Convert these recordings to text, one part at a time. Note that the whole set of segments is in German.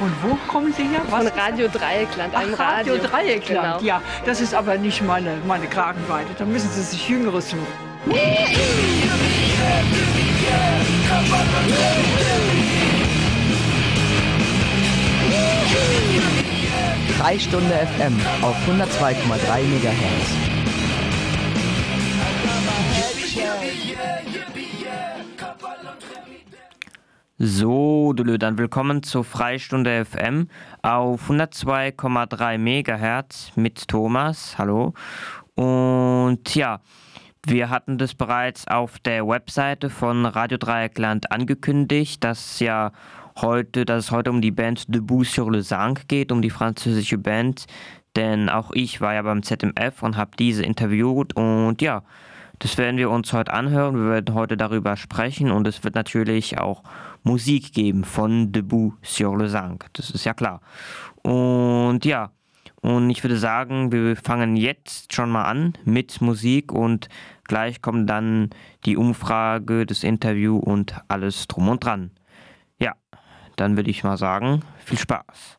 Von wo kommen Sie her? Von Radio Dreieckland, einem Ach, Radio. Radio Dreieckland, genau. ja. Das ist aber nicht meine, meine Kragenweite. Da müssen Sie sich Jüngeres suchen. Freistunde FM auf 102,3 MHz. So, dann willkommen zur Freistunde FM auf 102,3 MHz mit Thomas. Hallo. Und ja, wir hatten das bereits auf der Webseite von Radio Dreieckland angekündigt, dass ja heute, dass es heute um die Band Debout sur le Sang geht, um die französische Band. Denn auch ich war ja beim ZMF und habe diese interviewt und ja, das werden wir uns heute anhören. Wir werden heute darüber sprechen und es wird natürlich auch Musik geben von Debout sur le Sang. Das ist ja klar. Und ja, und ich würde sagen, wir fangen jetzt schon mal an mit Musik und gleich kommt dann die Umfrage, das Interview und alles drum und dran. Ja, dann würde ich mal sagen, viel Spaß.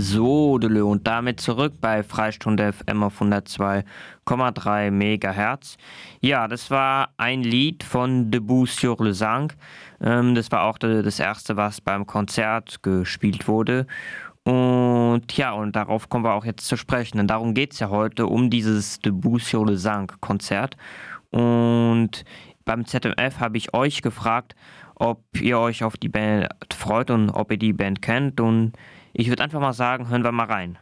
So, und damit zurück bei Freistunde FM auf 102,3 MHz. Ja, das war ein Lied von Debout sur le Sang. Ähm, das war auch das erste, was beim Konzert gespielt wurde. Und ja, und darauf kommen wir auch jetzt zu sprechen. Denn darum geht es ja heute um dieses Debout sur le Sang Konzert. Und beim ZMF habe ich euch gefragt, ob ihr euch auf die Band freut und ob ihr die Band kennt. Und ich würde einfach mal sagen, hören wir mal rein.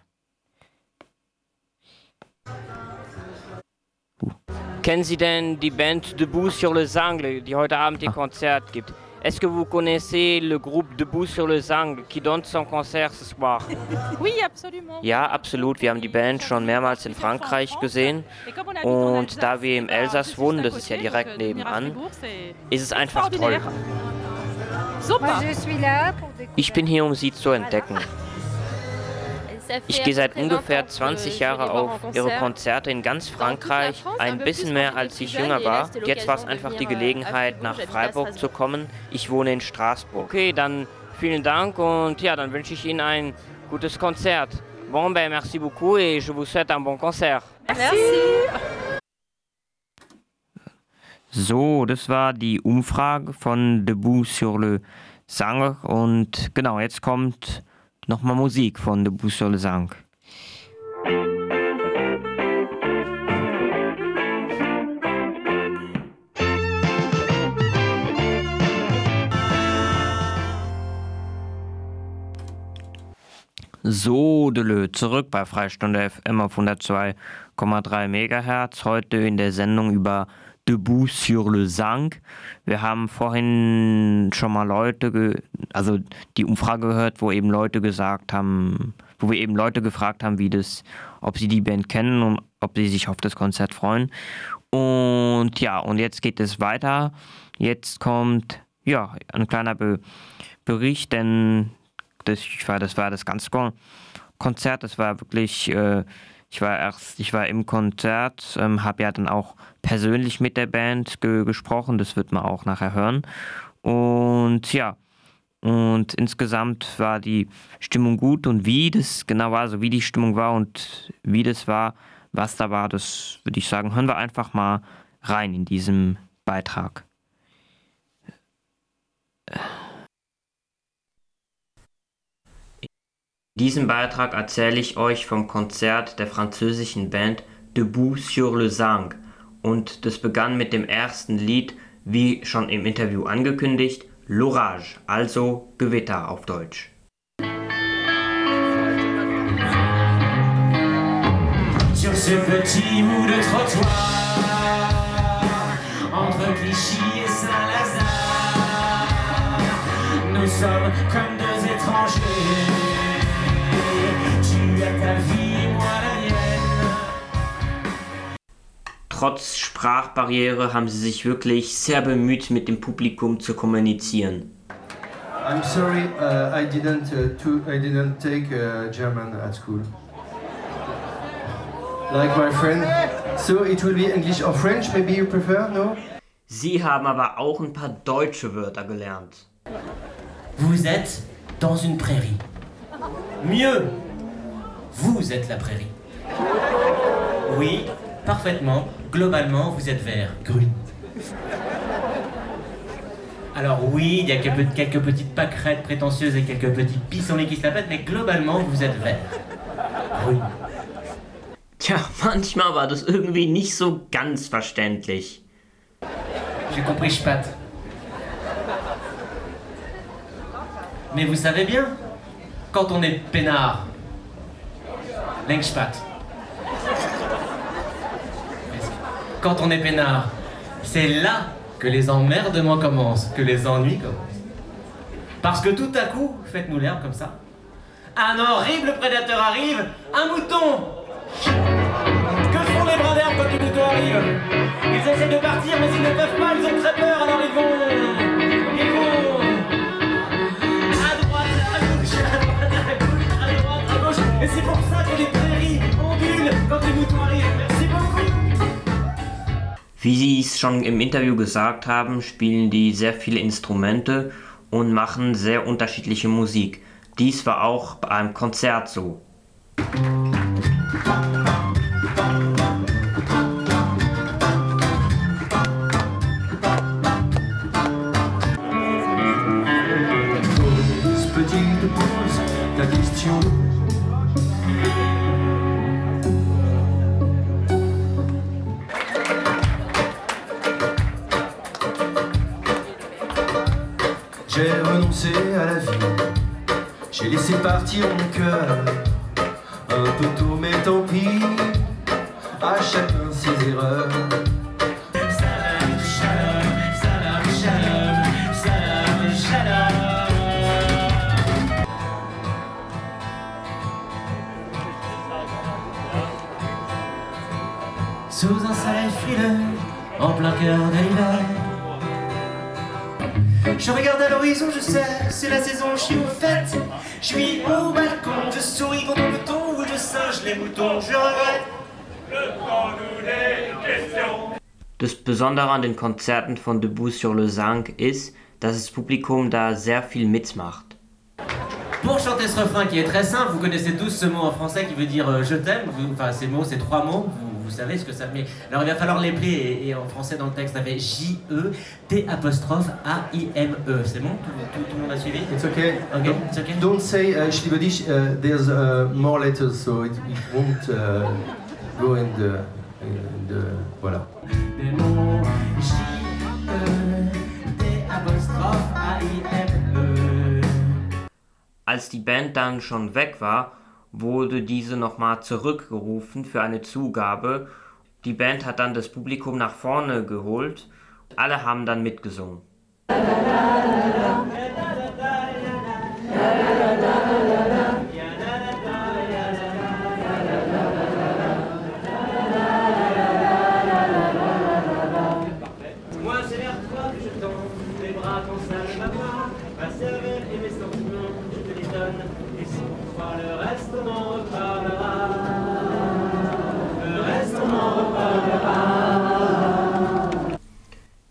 Uh. Kennen Sie denn die Band Debout sur le Sangle, die heute Abend ihr ah. Konzert gibt? Est-ce que vous connaissez le groupe Debout sur le Sang qui donne son concert ce soir? Oui, absolument. Ja, absolut. Wir haben die Band schon mehrmals in Frankreich gesehen. Und da wir im Elsass wohnen, das ist ja direkt nebenan, ist es einfach toll. Super. Ich bin hier, um sie zu entdecken. Ich gehe seit ungefähr 20 Jahren auf ihre Konzerte in ganz Frankreich, ein bisschen mehr als ich jünger war. Jetzt war es einfach die Gelegenheit, nach Freiburg zu kommen. Ich wohne in Straßburg. Okay, dann vielen Dank und ja, dann wünsche ich Ihnen ein gutes Konzert. Bon, ben merci beaucoup et je vous souhaite un bon concert. Merci. So, das war die Umfrage von Debout sur le Sang und genau, jetzt kommt nochmal Musik von Debout sur le Sang. So, Delö, zurück bei Freistunde FM auf 102,3 MHz. Heute in der Sendung über Debout sur le Sang. Wir haben vorhin schon mal Leute, also die Umfrage gehört, wo eben Leute gesagt haben, wo wir eben Leute gefragt haben, wie das, ob sie die Band kennen und ob sie sich auf das Konzert freuen. Und ja, und jetzt geht es weiter. Jetzt kommt ja ein kleiner Be Bericht, denn das war das war das ganze Konzert. Das war wirklich äh, ich war erst, ich war im Konzert, ähm, habe ja dann auch persönlich mit der Band ge gesprochen, das wird man auch nachher hören. Und ja, und insgesamt war die Stimmung gut und wie das genau war, also wie die Stimmung war und wie das war, was da war, das würde ich sagen, hören wir einfach mal rein in diesem Beitrag. In diesem Beitrag erzähle ich euch vom Konzert der französischen Band Debout sur le Sang und das begann mit dem ersten Lied, wie schon im Interview angekündigt, L'Orage, also Gewitter auf Deutsch. Sur ce petit bout de trottoir, entre Clichy et Saint-Lazare, nous sommes comme deux étrangers. Trotz Sprachbarriere haben sie sich wirklich sehr bemüht, mit dem Publikum zu kommunizieren. I'm sorry, uh, I didn't uh, to, I didn't take uh, German at school. like my friend. So it will be English or French, maybe you prefer, no? Sie haben aber auch ein paar deutsche Wörter gelernt. Vous êtes dans une prairie. Mieux, vous êtes la prairie. Oui, parfaitement. Globalement, vous êtes vert. Grün. Alors oui, il y a quelques, quelques petites pâquerettes prétentieuses et quelques petits pissenlits qui se la pètent, mais globalement, vous êtes vert. Grün. Tja, manchmal war das irgendwie nicht so ganz verständlich. J'ai compris Spat. Mais vous savez bien, quand on est peinard, Presque. Quand on est peinard, c'est là que les emmerdements commencent, que les ennuis commencent. Parce que tout à coup, faites-nous l'herbe comme ça, un horrible prédateur arrive, un mouton Que font les bras d'herbe quand le mouton arrive? Ils essaient de partir, mais ils ne peuvent pas, ils ont très peur, alors ils vont... Et c'est pour ça que les prairies ondulent quand les moutons arrivent. Merci beaucoup Wie Sie es schon im Interview gesagt haben, spielen die sehr viele Instrumente und machen sehr unterschiedliche Musik. Dies war auch beim Konzert so. Ce laissé partir mon cœur. Un peu tôt, mais tant pis, à chacun ses erreurs. Salam, shalom, salam, shalom, salam, shalom. Sous un soleil frileux, en plein cœur de l'hiver. Je regarde à l'horizon, je sais, c'est la saison, je suis aux fêtes. Je suis au balcon, je souris quand on me tombe, je singe les moutons, je regrette. Das Besondere an den Konzerten von Debout sur le Zanc ist, dass das Publikum da sehr viel mitmacht. Pour chanter ce refrain qui est très simple, vous connaissez tous ce mot en français qui veut dire euh, je t'aime. Enfin, ces mots, ces trois mots, vous, savez ce que ça met. Alors, il va falloir les plier. Et, et en français, dans le texte, ça fait J-E, T apostrophe A-I-M-E. C'est bon tout, tout- tout le monde a suivi It's okay. Ok, Don't- it's okay. Don't say uh, Schlibodish, uh, there's uh, more letters, so it, it won't uh, go in the, in the. Voilà. Des mots J-E, T apostrophe A-I-M-E. Als die Band dann schon weg war, wurde diese nochmal zurückgerufen für eine Zugabe. Die Band hat dann das Publikum nach vorne geholt. Alle haben dann mitgesungen.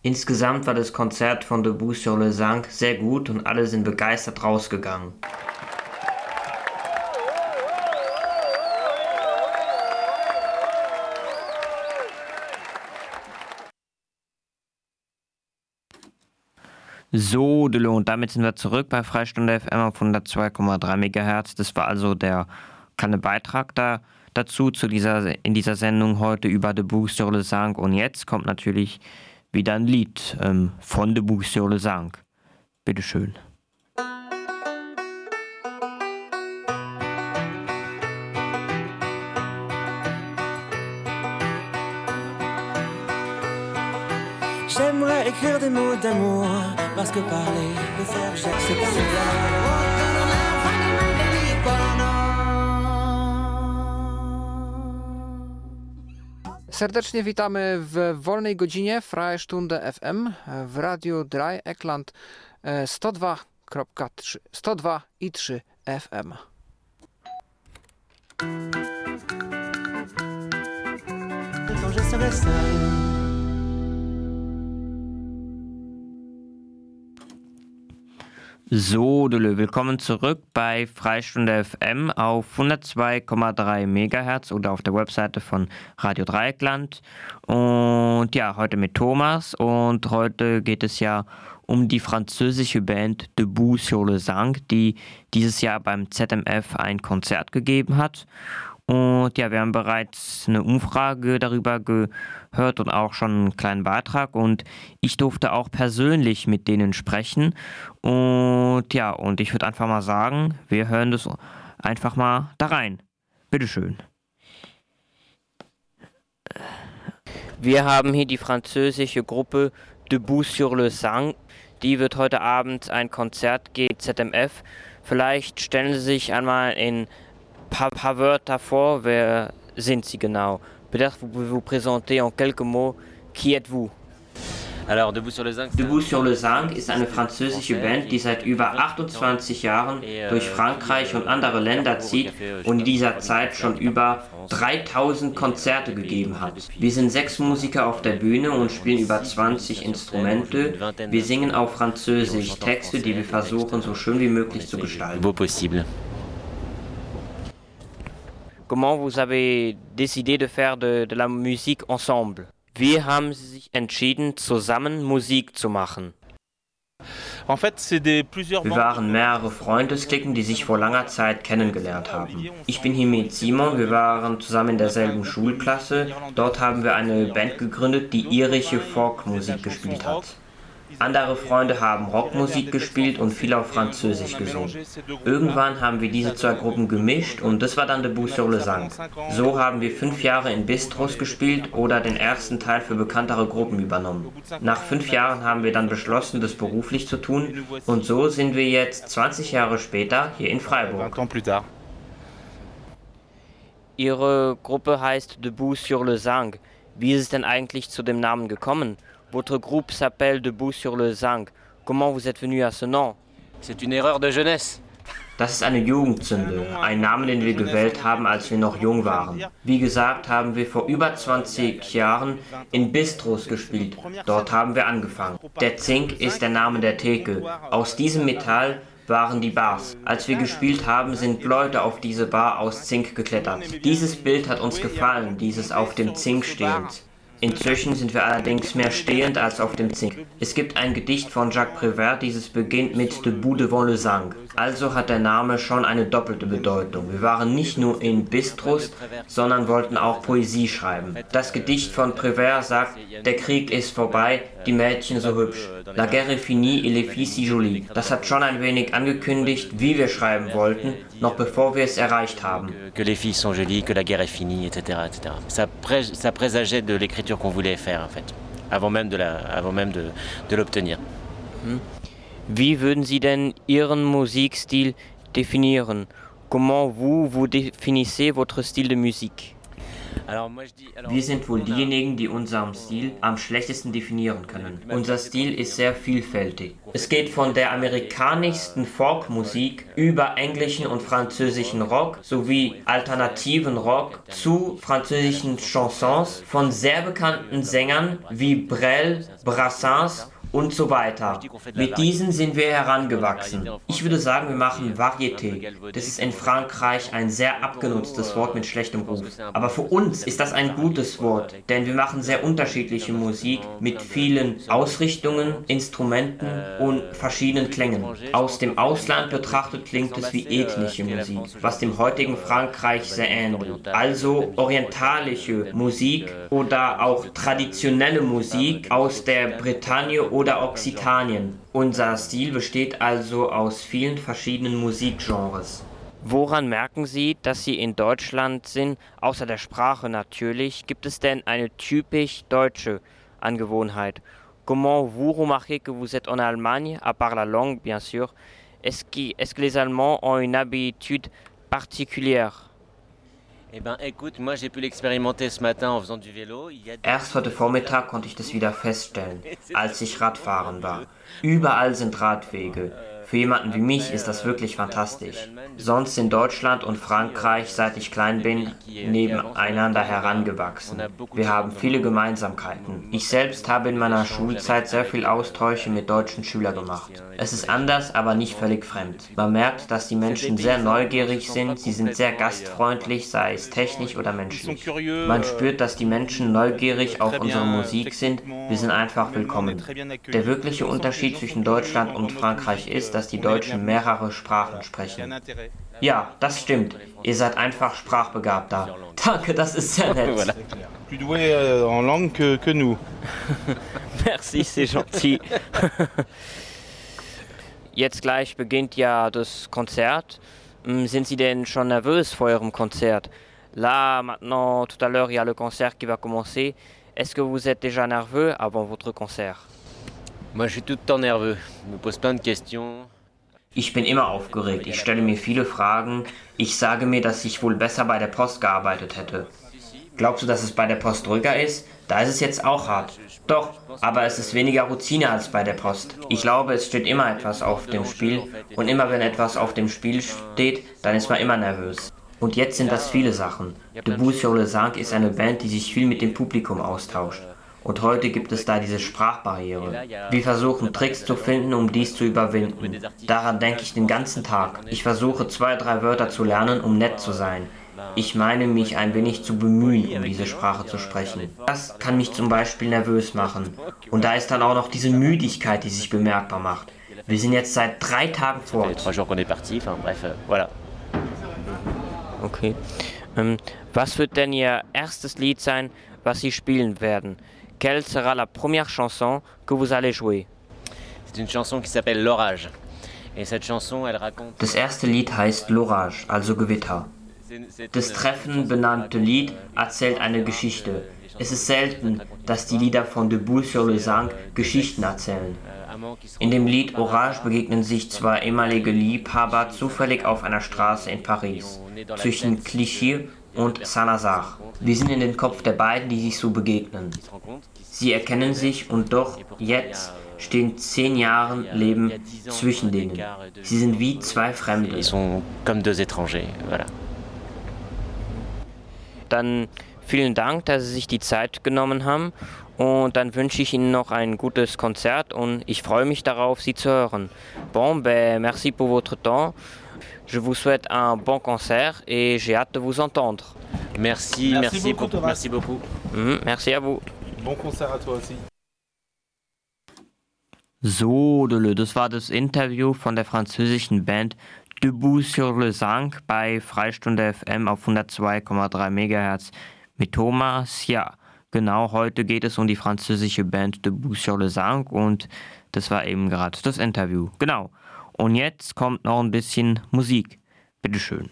Insgesamt war das Konzert von Debout sur le Zanc sehr gut und alle sind begeistert rausgegangen. So, Delo, und damit sind wir zurück bei Freistunde FM auf 102,3 MHz. Das war also der kleine Beitrag da, dazu zu dieser, in dieser Sendung heute über Debout sur le Zanc. Und jetzt kommt natürlich wieder ein Lied ähm, von Debout sur le Zanc. Bitteschön. J'aimerais écrire des mots d'amour parce que parler, le faire, j'accepte Serdecznie witamy w wolnej godzinie Freistunde FM w Radiu Dry Ekland e, 102.3 102 i 3 FM. quand je serai So, willkommen zurück bei Freistunde FM auf 102,3 MHz oder auf der Webseite von Radio Dreieckland. Und ja, heute mit Thomas und heute geht es ja um die französische Band Debout sur le Sang, die dieses Jahr beim ZMF ein Konzert gegeben hat. Und ja, wir haben bereits eine Umfrage darüber gehört und auch schon einen kleinen Beitrag. Und ich durfte auch persönlich mit denen sprechen. Und ja, und ich würde einfach mal sagen, wir hören das einfach mal da rein. Bitteschön. Wir haben hier die französische Gruppe Debout sur le Sang. Die wird heute Abend ein Konzert geben, ZMF. Vielleicht stellen Sie sich einmal in paar, paar Wörter vor. Wer sind Sie genau? Peut-être vous pouvez vous présenter en quelques mots. Qui êtes-vous? Alors, Debout sur le Zinc, Debout sur le Sang ist eine französische Band, die seit über 28 Jahren durch Frankreich und andere Länder zieht und in dieser Zeit schon über 3000 Konzerte gegeben hat. Wir sind sechs Musiker auf der Bühne und spielen über 20 Instrumente. Wir singen auf Französisch Texte, die wir versuchen so schön wie möglich zu gestalten. Comment vous avez décidé de faire de, de la musique ensemble? Wie haben Sie sich entschieden, zusammen Musik zu machen? Wir waren mehrere Freundesklicken, die sich vor langer Zeit kennengelernt haben. Ich bin hier mit Simon, wir waren zusammen in derselben Schulklasse. Dort haben wir eine Band gegründet, die irische Folkmusik gespielt hat. Andere Freunde haben Rockmusik gespielt und viel auf Französisch gesungen. Irgendwann haben wir diese zwei Gruppen gemischt und das war dann Debout sur le Sang. So haben wir fünf Jahre in Bistros gespielt oder den ersten Teil für bekanntere Gruppen übernommen. Nach fünf Jahren haben wir dann beschlossen, das beruflich zu tun und so sind wir jetzt 20 Jahre später hier in Freiburg. 20 ans plus tard. Ihre Gruppe heißt Debout sur le Sang. Wie ist es denn eigentlich zu dem Namen gekommen? Votre groupe s'appelle Debout sur le Sang. Comment vous êtes venu à ce nom? C'est une erreur de jeunesse. Das ist eine Jugendsünde, ein Name, den wir gewählt haben, als wir noch jung waren. Wie gesagt, haben wir vor über 20 Jahren in Bistros gespielt. Dort haben wir angefangen. Der Zink ist der Name der Theke. Aus diesem Metall waren die Bars. Als wir gespielt haben, sind Leute auf diese Bar aus Zink geklettert. Dieses Bild hat uns gefallen, dieses auf dem Zink stehend. Inzwischen sind wir allerdings mehr stehend als auf dem Zink. Es gibt ein Gedicht von Jacques Prévert, dieses beginnt mit Debout devant le Sang. Also hat der Name schon eine doppelte Bedeutung. Wir waren nicht nur in Bistros, sondern wollten auch Poesie schreiben. Das Gedicht von Prévert sagt, der Krieg ist vorbei, die Mädchen so hübsch. La guerre est finie et les filles si jolies. Das hat schon ein wenig angekündigt, wie wir schreiben wollten, noch bevor wir es erreicht haben. Que, les filles sont jolies, que la guerre est finie, etc. etc. Ça présageait de l'écriture qu'on voulait faire, en fait, avant même de la- avant même de, de l'obtenir. Wie würden Sie denn Ihren Musikstil definieren? Comment vous, vous définissez votre style de musique? Wir sind wohl diejenigen, die unseren Stil am schlechtesten definieren können. Unser Stil ist sehr vielfältig. Es geht von der amerikanischsten Folkmusik über englischen und französischen Rock sowie alternativen Rock zu französischen Chansons von sehr bekannten Sängern wie Brel, Brassens und so weiter. Mit diesen sind wir herangewachsen. Ich würde sagen, wir machen Varieté. Das ist in Frankreich ein sehr abgenutztes Wort mit schlechtem Ruf. Aber für uns ist das ein gutes Wort, denn wir machen sehr unterschiedliche Musik mit vielen Ausrichtungen, Instrumenten und verschiedenen Klängen. Aus dem Ausland betrachtet klingt es wie ethnische Musik, was dem heutigen Frankreich sehr ähnelt. Also orientalische Musik oder auch traditionelle Musik aus der Bretagne oder Occitanien. Unser Stil besteht also aus vielen verschiedenen Musikgenres. Woran merken Sie, dass Sie in Deutschland sind, außer der Sprache natürlich? Gibt es denn eine typisch deutsche Angewohnheit? Comment vous remarquez que vous êtes en Allemagne, à part la langue bien sûr? Est-ce que, est-ce que les Allemands ont une habitude particulière? Erst heute Vormittag konnte ich das wieder feststellen, als ich Radfahren war. Überall sind Radwege. Für jemanden wie mich ist das wirklich fantastisch. Sonst in Deutschland und Frankreich, seit ich klein bin, nebeneinander herangewachsen. Wir haben viele Gemeinsamkeiten. Ich selbst habe in meiner Schulzeit sehr viel Austausche mit deutschen Schülern gemacht. Es ist anders, aber nicht völlig fremd. Man merkt, dass die Menschen sehr neugierig sind, sie sind sehr gastfreundlich, sei es technisch oder menschlich. Man spürt, dass die Menschen neugierig auf unsere Musik sind, wir sind einfach willkommen. Der wirkliche Unterschied zwischen Deutschland und Frankreich ist, dass die Deutschen mehrere Sprachen sprechen. Ja, das stimmt. Ihr seid einfach sprachbegabter. Danke, das ist sehr nett. Plus doué euh, en langue que, que nous. Merci, c'est gentil. Jetzt gleich beginnt ja das Konzert. Hm, Sind Sie denn schon nervös vor Ihrem Konzert? Là, maintenant, tout à l'heure, il y a le concert qui va commencer. Est-ce que vous êtes déjà nerveux avant votre concert Ich bin immer aufgeregt. Ich stelle mir viele Fragen. Ich sage mir, dass ich wohl besser bei der Post gearbeitet hätte. Glaubst du, dass es bei der Post ruhiger ist? Da ist es jetzt auch hart. Doch, aber es ist weniger Routine als bei der Post. Ich glaube, es steht immer etwas auf dem Spiel und immer wenn etwas auf dem Spiel steht, dann ist man immer nervös. Und jetzt sind das viele Sachen. Debout sur le Sang ist eine Band, die sich viel mit dem Publikum austauscht. Und heute gibt es da diese Sprachbarriere. Wir versuchen Tricks zu finden, um dies zu überwinden. Daran denke ich den ganzen Tag. Ich versuche zwei, drei Wörter zu lernen, um nett zu sein. Ich meine, mich ein wenig zu bemühen, um diese Sprache zu sprechen. Das kann mich zum Beispiel nervös machen. Und da ist dann auch noch diese Müdigkeit, die sich bemerkbar macht. Wir sind jetzt seit drei Tagen euh, voilà. Okay. Ähm, was wird denn Ihr erstes Lied sein, was Sie spielen werden? Quelle sera la première chanson que vous allez jouer? C'est une chanson qui s'appelle L'orage. Et cette chanson, elle raconte. Das erste Lied heißt L'Orage, also Gewitter. Das Treffen benannte Lied erzählt eine Geschichte. Es ist selten, dass die Lieder von Debout sur le Sang Geschichten erzählen. In dem Lied Orage begegnen sich zwei ehemalige Liebhaber zufällig auf einer Straße in Paris, zwischen Clichy und Saint-Lazare. Wir sind in den Kopf der beiden, die sich so begegnen. Sie erkennen sich und doch jetzt stehen zehn Jahre Leben zwischen denen. Sie sind wie zwei Fremde. Dann vielen Dank, dass Sie sich die Zeit genommen haben. Und dann wünsche ich Ihnen noch ein gutes Konzert und ich freue mich darauf, Sie zu hören. Bon, ben, merci pour votre temps. Je vous souhaite un bon concert et j'ai hâte de vous entendre. Merci, Merci merci, beaucoup, beaucoup. Merci beaucoup. Mhm, merci à vous. Bon concert à toi aussi. So, das war das Interview von der französischen Band Debout sur le Sang bei Freistunde FM auf 102,3 MHz mit Thomas. Ja, genau, heute geht es um die französische Band Debout sur le Sang und das war eben gerade das Interview. Genau. Und jetzt kommt noch ein bisschen Musik. Bitteschön.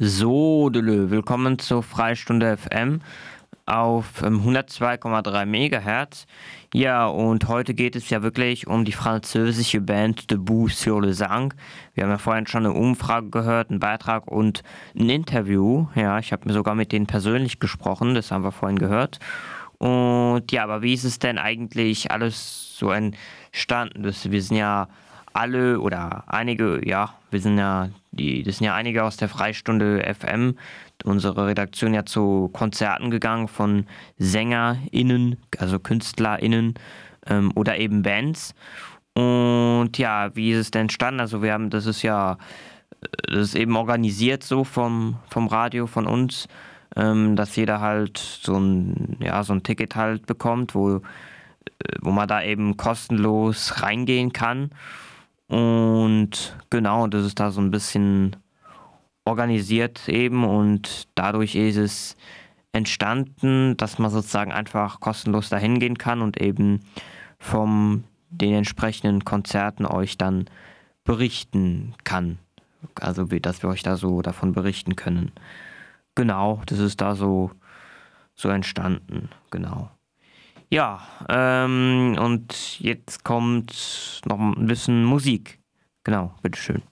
So, Delö, willkommen zur Freistunde FM auf ähm, 102,3 MHz. Ja, und heute geht es ja wirklich um die französische Band Debout sur le Sang. Wir haben ja vorhin schon eine Umfrage gehört, einen Beitrag und ein Interview. Ja, ich habe mir sogar mit denen persönlich gesprochen, das haben wir vorhin gehört. Und ja, aber wie ist es denn eigentlich alles so entstanden? Wir sind ja alle oder einige, ja, wir sind ja, die, das sind ja einige aus der Freistunde FM, unsere Redaktion ja zu Konzerten gegangen von SängerInnen, also KünstlerInnen ähm, oder eben Bands. Und ja, wie ist es denn entstanden? Also wir haben, das ist ja, das ist eben organisiert so vom, vom Radio von uns, ähm, dass jeder halt so ein, ja, so ein Ticket halt bekommt, wo, wo man da eben kostenlos reingehen kann. Und genau, das ist da so ein bisschen organisiert eben und dadurch ist es entstanden, dass man sozusagen einfach kostenlos dahin gehen kann und eben vom den entsprechenden Konzerten euch dann berichten kann. Also dass wir euch da so davon berichten können. Genau, das ist da so so entstanden, genau. Ja, ähm, und jetzt kommt noch ein bisschen Musik. Genau, bitteschön.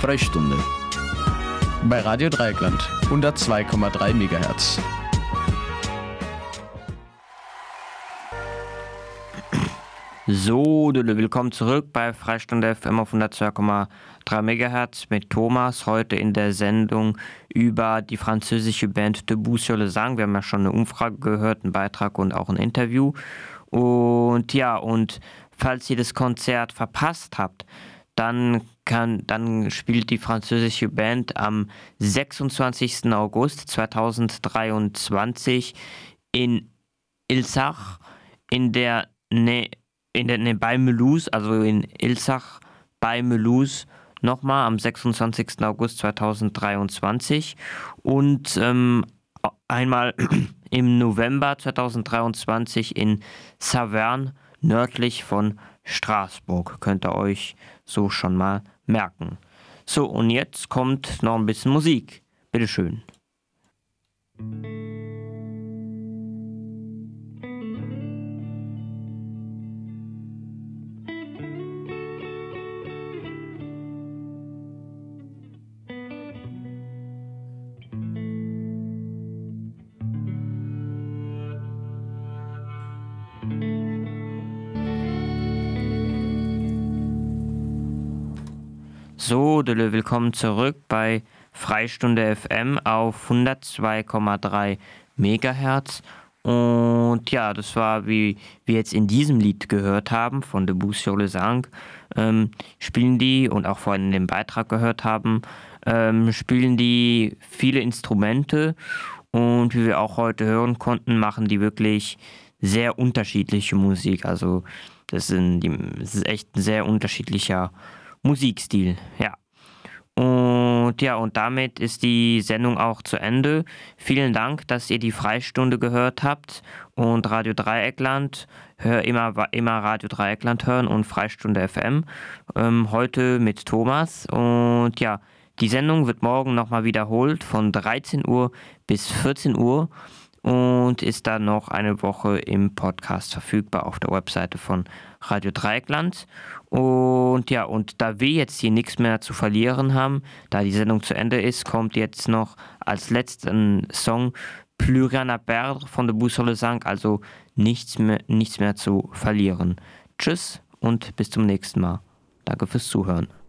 Freistunde bei Radio Dreieckland 102,3 MHz. So, willkommen zurück bei Freistunde FM auf 102,3 MHz mit Thomas. Heute in der Sendung über die französische Band Debout sur le Sang. Wir haben ja schon eine Umfrage gehört, einen Beitrag und auch ein Interview. Und ja, und falls ihr das Konzert verpasst habt, dann, kann, dann spielt die französische Band am 26. August 2023 in Ilsach in der Nähe in der Nähe bei Mulhouse, also in Ilsach bei Mulhouse, nochmal am 26. August 2023 und ähm, einmal im November 2023 in Saverne nördlich von Straßburg. Könnt ihr euch so schon mal merken. So, und jetzt kommt noch ein bisschen Musik. Bitteschön. So, willkommen zurück bei Freistunde FM auf 102,3 MHz. Und ja, das war, wie wir jetzt in diesem Lied gehört haben, von Debout sur le Sang, ähm, spielen die und auch vorhin in dem Beitrag gehört haben, ähm, spielen die viele Instrumente und wie wir auch heute hören konnten, machen die wirklich sehr unterschiedliche Musik. Also, das, sind die, das ist echt ein sehr unterschiedlicher Musikstil, ja. Und ja, und damit ist die Sendung auch zu Ende. Vielen Dank, dass ihr die Freistunde gehört habt und Radio Dreieckland. Hör immer, immer Radio Dreieckland hören und Freistunde FM. Ähm, heute mit Thomas. Und ja, die Sendung wird morgen nochmal wiederholt von 13 Uhr bis 14 Uhr und ist dann noch eine Woche im Podcast verfügbar auf der Webseite von Radio Dreieckland. Und ja, und da wir jetzt hier nichts mehr zu verlieren haben, da die Sendung zu Ende ist, kommt jetzt noch als letzten Song à perdre von der Boussole Sang, also nichts mehr, nichts mehr zu verlieren. Tschüss und bis zum nächsten Mal. Danke fürs Zuhören.